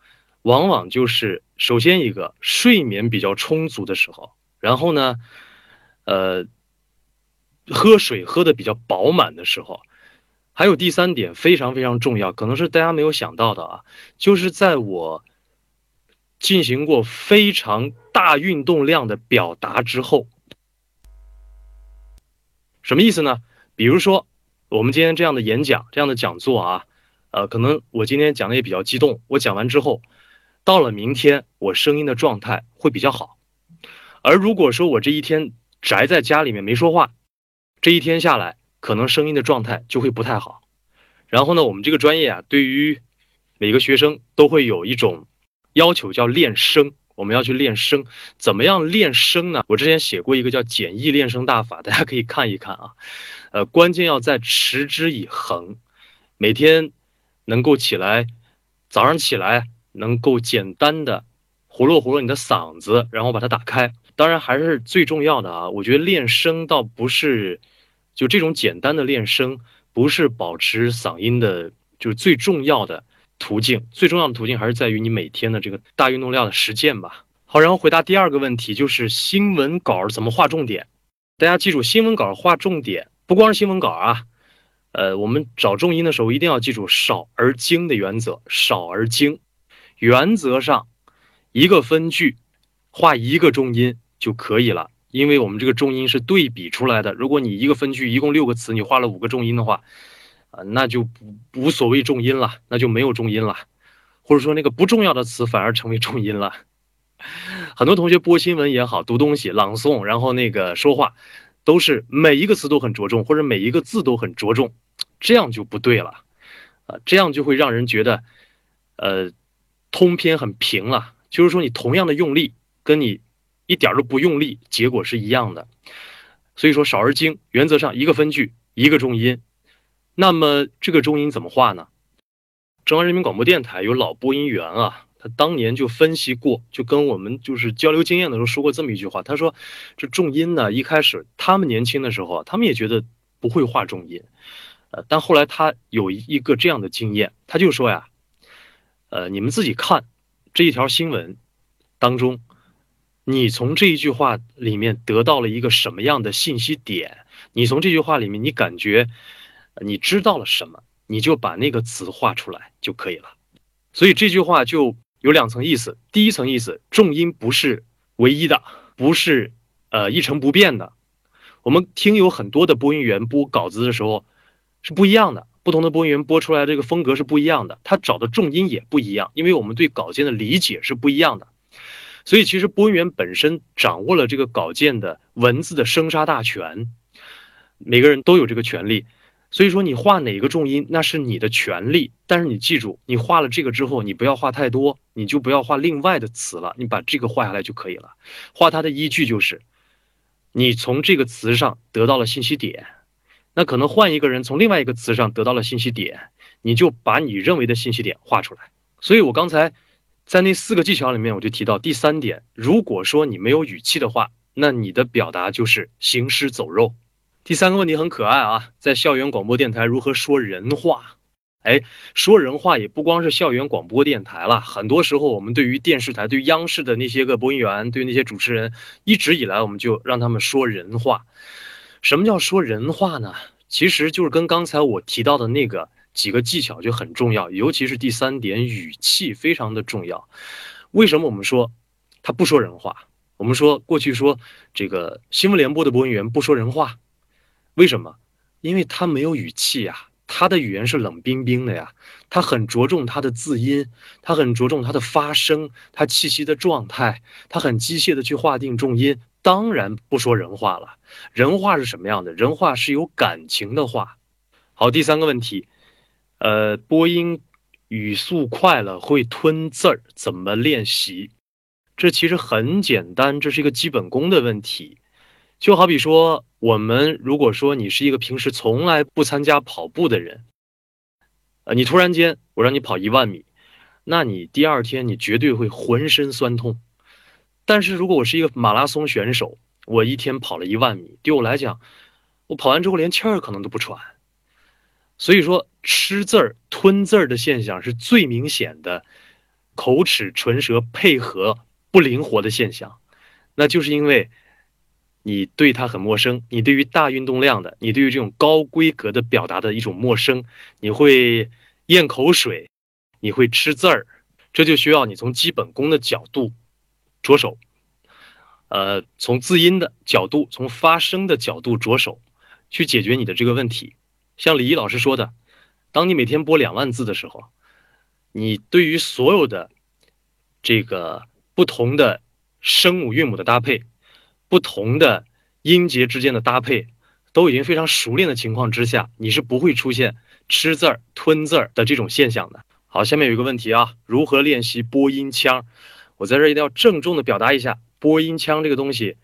往往就是首先一个睡眠比较充足的时候，然后呢，呃。喝水喝的比较饱满的时候，还有第三点非常非常重要，可能是大家没有想到的啊，就是在我进行过非常大运动量的表达之后，什么意思呢？比如说我们今天这样的演讲、这样的讲座啊，呃，可能我今天讲的也比较激动，我讲完之后，到了明天我声音的状态会比较好，而如果说我这一天宅在家里面没说话，这一天下来。可能声音的状态就会不太好，然后呢，我们这个专业啊，对于每个学生都会有一种要求，叫练声。我们要去练声，怎么样练声呢？我之前写过一个叫简易练声大法，大家可以看一看啊。呃，关键要在持之以恒，每天能够起来，早上起来能够简单的活络活络你的嗓子，然后把它打开。当然还是最重要的啊，我觉得练声倒不是。就这种简单的练声，不是保持嗓音的，就是最重要的途径。最重要的途径还是在于你每天的这个大运动量的实践吧。好，然后回答第二个问题，就是新闻稿怎么划重点？大家记住，新闻稿划重点不光是新闻稿啊，呃，我们找重音的时候一定要记住少而精的原则。少而精，原则上一个分句画一个重音就可以了。因为我们这个重音是对比出来的，如果你一个分句一共六个词，你画了五个重音的话，啊，那就不无所谓重音了，那就没有重音了，或者说那个不重要的词反而成为重音了。很多同学播新闻也好，读东西、朗诵，然后那个说话，都是每一个词都很着重，或者每一个字都很着重，这样就不对了，啊，这样就会让人觉得，呃，通篇很平了。就是说，你同样的用力，跟你。一点都不用力，结果是一样的。所以说少而精，原则上一个分句一个重音。那么这个重音怎么画呢？中央人民广播电台有老播音员啊，他当年就分析过，就跟我们就是交流经验的时候说过这么一句话。他说这重音呢，一开始他们年轻的时候啊，他们也觉得不会画重音，呃，但后来他有一个这样的经验，他就说呀，呃，你们自己看这一条新闻当中。你从这一句话里面得到了一个什么样的信息点？你从这句话里面，你感觉你知道了什么？你就把那个词画出来就可以了。所以这句话就有两层意思。第一层意思，重音不是唯一的，不是呃一成不变的。我们听有很多的播音员播稿子的时候是不一样的，不同的播音员播出来这个风格是不一样的，他找的重音也不一样，因为我们对稿件的理解是不一样的。所以，其实播音员本身掌握了这个稿件的文字的生杀大权，每个人都有这个权利。所以说，你画哪个重音，那是你的权利。但是你记住，你画了这个之后，你不要画太多，你就不要画另外的词了，你把这个画下来就可以了。画它的依据就是，你从这个词上得到了信息点，那可能换一个人从另外一个词上得到了信息点，你就把你认为的信息点画出来。所以我刚才。在那四个技巧里面，我就提到第三点：如果说你没有语气的话，那你的表达就是行尸走肉。第三个问题很可爱啊，在校园广播电台如何说人话？哎，说人话也不光是校园广播电台了，很多时候我们对于电视台、对央视的那些个播音员、对那些主持人，一直以来我们就让他们说人话。什么叫说人话呢？其实就是跟刚才我提到的那个。几个技巧就很重要，尤其是第三点，语气非常的重要。为什么我们说他不说人话？我们说过去说这个新闻联播的播音员不说人话，为什么？因为他没有语气呀，他的语言是冷冰冰的呀，他很着重他的字音，他很着重他的发声，他气息的状态，他很机械的去划定重音，当然不说人话了。人话是什么样的？人话是有感情的话。好，第三个问题。呃，播音语速快了会吞字儿，怎么练习？这其实很简单，这是一个基本功的问题。就好比说，我们如果说你是一个平时从来不参加跑步的人，呃，你突然间我让你跑一万米，那你第二天你绝对会浑身酸痛。但是如果我是一个马拉松选手，我一天跑了一万米，对我来讲，我跑完之后连气儿可能都不喘。所以说，吃字儿、吞字儿的现象是最明显的，口齿唇舌配合不灵活的现象，那就是因为你对它很陌生，你对于大运动量的，你对于这种高规格的表达的一种陌生，你会咽口水，你会吃字儿，这就需要你从基本功的角度着手，呃，从字音的角度，从发声的角度着手，去解决你的这个问题。像李毅老师说的，当你每天播两万字的时候，你对于所有的这个不同的声母韵母的搭配，不同的音节之间的搭配，都已经非常熟练的情况之下，你是不会出现吃字儿、吞字儿的这种现象的。好，下面有一个问题啊，如何练习播音腔？我在这一定要郑重的表达一下，播音腔这个东西，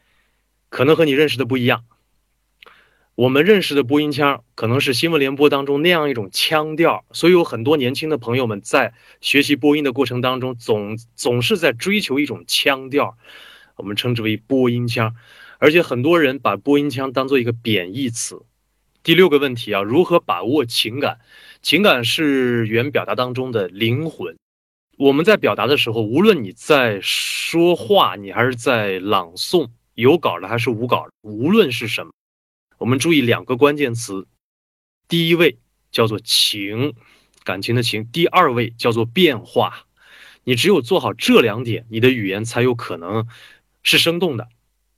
可能和你认识的不一样。我们认识的播音腔可能是新闻联播当中那样一种腔调，所以有很多年轻的朋友们在学习播音的过程当中，总总是在追求一种腔调，我们称之为播音腔，而且很多人把播音腔当做一个贬义词。第六个问题啊，如何把握情感？情感是语言表达当中的灵魂。我们在表达的时候，无论你在说话，你还是在朗诵，有稿的还是无稿的，无论是什么。我们注意两个关键词，第一位叫做情，感情的情；第二位叫做变化。你只有做好这两点，你的语言才有可能是生动的。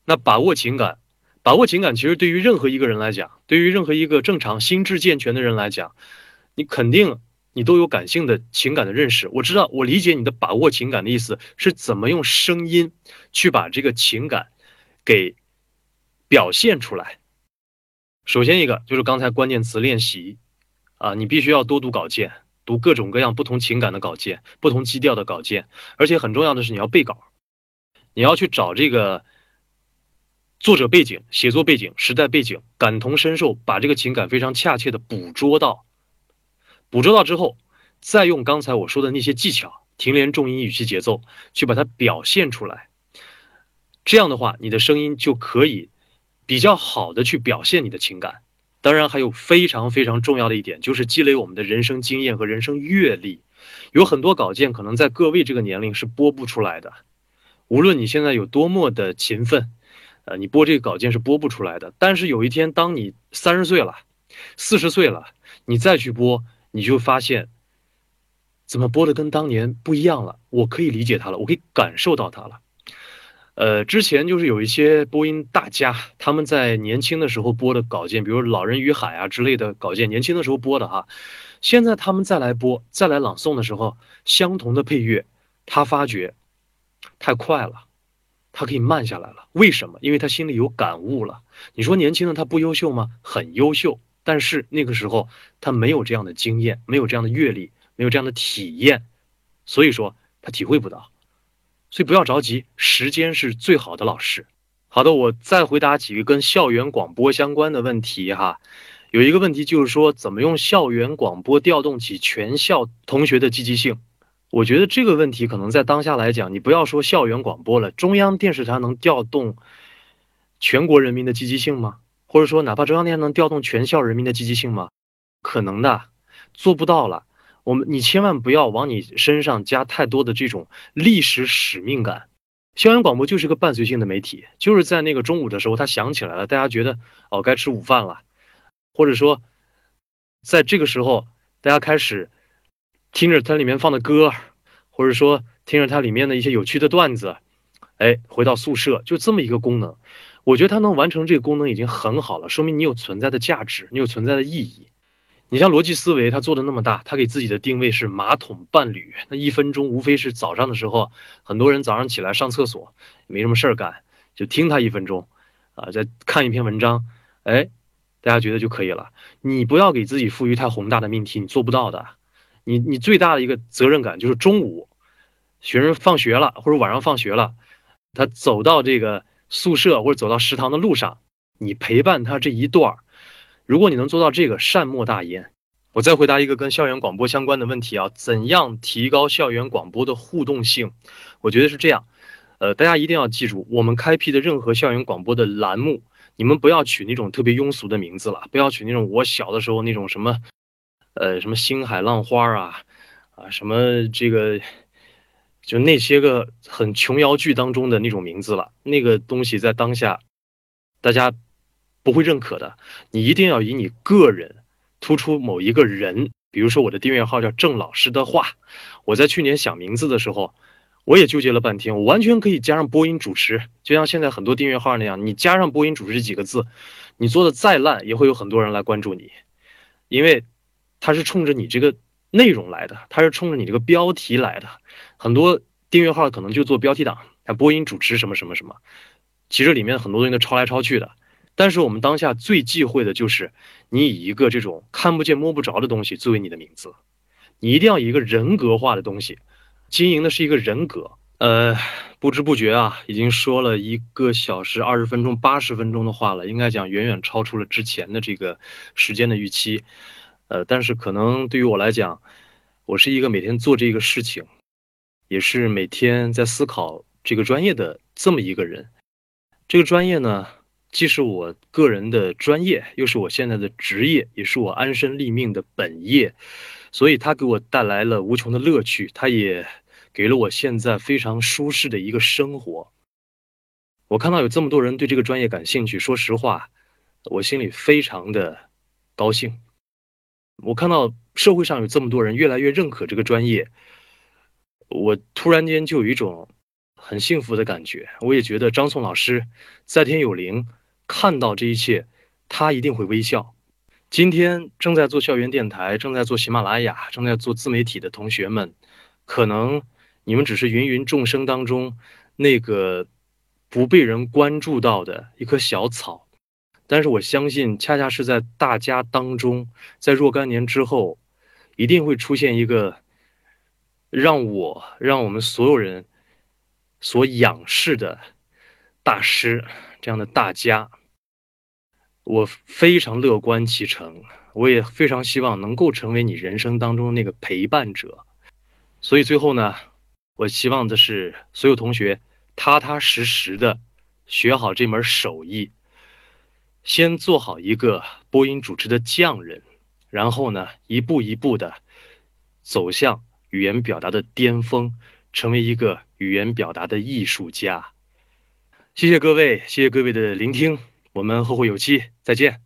那把握情感，把握情感，其实对于任何一个人来讲，对于任何一个正常心智健全的人来讲，你肯定你都有感性的情感的认识。我知道，我理解你的把握情感的意思是怎么用声音去把这个情感给表现出来。首先一个就是刚才关键词练习，啊，你必须要多读稿件，读各种各样不同情感的稿件，不同基调的稿件，而且很重要的是你要背稿，你要去找这个作者背景、写作背景、时代背景，感同身受，把这个情感非常恰切的捕捉到，捕捉到之后，再用刚才我说的那些技巧，停连、重音、语气、节奏，去把它表现出来，这样的话，你的声音就可以。比较好的去表现你的情感，当然还有非常非常重要的一点，就是积累我们的人生经验和人生阅历。有很多稿件可能在各位这个年龄是播不出来的，无论你现在有多么的勤奋，呃，你播这个稿件是播不出来的。但是有一天，当你三十岁了、四十岁了，你再去播，你就发现，怎么播的跟当年不一样了？我可以理解他了，我可以感受到他了。呃，之前就是有一些播音大家，他们在年轻的时候播的稿件，比如《老人与海》啊之类的稿件，年轻的时候播的哈，现在他们再来播、再来朗诵的时候，相同的配乐，他发觉太快了，他可以慢下来了。为什么？因为他心里有感悟了。你说年轻的他不优秀吗？很优秀，但是那个时候他没有这样的经验，没有这样的阅历，没有这样的体验，所以说他体会不到。所以不要着急，时间是最好的老师。好的，我再回答几个跟校园广播相关的问题哈。有一个问题就是说，怎么用校园广播调动起全校同学的积极性？我觉得这个问题可能在当下来讲，你不要说校园广播了，中央电视台能调动全国人民的积极性吗？或者说，哪怕中央电视台能调动全校人民的积极性吗？可能的，做不到了。我们，你千万不要往你身上加太多的这种历史使命感。校园广播就是个伴随性的媒体，就是在那个中午的时候，它响起来了，大家觉得哦该吃午饭了，或者说，在这个时候，大家开始听着它里面放的歌，或者说听着它里面的一些有趣的段子，哎，回到宿舍，就这么一个功能。我觉得它能完成这个功能已经很好了，说明你有存在的价值，你有存在的意义。你像逻辑思维，他做的那么大，他给自己的定位是马桶伴侣。那一分钟无非是早上的时候，很多人早上起来上厕所没什么事儿干，就听他一分钟，啊，再看一篇文章，哎，大家觉得就可以了。你不要给自己赋予太宏大的命题，你做不到的。你你最大的一个责任感就是中午，学生放学了或者晚上放学了，他走到这个宿舍或者走到食堂的路上，你陪伴他这一段儿。如果你能做到这个，善莫大焉。我再回答一个跟校园广播相关的问题啊，怎样提高校园广播的互动性？我觉得是这样，呃，大家一定要记住，我们开辟的任何校园广播的栏目，你们不要取那种特别庸俗的名字了，不要取那种我小的时候那种什么，呃，什么星海浪花啊，啊，什么这个，就那些个很琼瑶剧当中的那种名字了，那个东西在当下大家不会认可的。你一定要以你个人突出某一个人，比如说我的订阅号叫郑老师的话，我在去年想名字的时候，我也纠结了半天，我完全可以加上播音主持，就像现在很多订阅号那样，你加上播音主持几个字，你做的再烂也会有很多人来关注你，因为他是冲着你这个内容来的，他是冲着你这个标题来的，很多订阅号可能就做标题党。啊，播音主持什么什么什么，其实里面很多东西都抄来抄去的。但是我们当下最忌讳的就是你以一个这种看不见摸不着的东西作为你的名字，你一定要以一个人格化的东西，经营的是一个人格。呃，不知不觉啊，已经说了一个小时二十分钟、八十分钟的话了，应该讲远远超出了之前的这个时间的预期。呃，但是可能对于我来讲，我是一个每天做这个事情，也是每天在思考。这个专业的这么一个人，这个专业呢，既是我个人的专业，又是我现在的职业，也是我安身立命的本业，所以它给我带来了无穷的乐趣，它也给了我现在非常舒适的一个生活。我看到有这么多人对这个专业感兴趣，说实话，我心里非常的高兴。我看到社会上有这么多人越来越认可这个专业，我突然间就有一种。很幸福的感觉，我也觉得张颂老师在天有灵，看到这一切，他一定会微笑。今天正在做校园电台、正在做喜马拉雅、正在做自媒体的同学们，可能你们只是芸芸众生当中那个不被人关注到的一棵小草，但是我相信，恰恰是在大家当中，在若干年之后，一定会出现一个让我、让我们所有人。所仰视的大师，这样的大家，我非常乐观其成，我也非常希望能够成为你人生当中那个陪伴者。所以最后呢，我希望的是所有同学踏踏实实的学好这门手艺，先做好一个播音主持的匠人，然后呢，一步一步的走向语言表达的巅峰。成为一个语言表达的艺术家。谢谢各位，谢谢各位的聆听，我们后会有期，再见。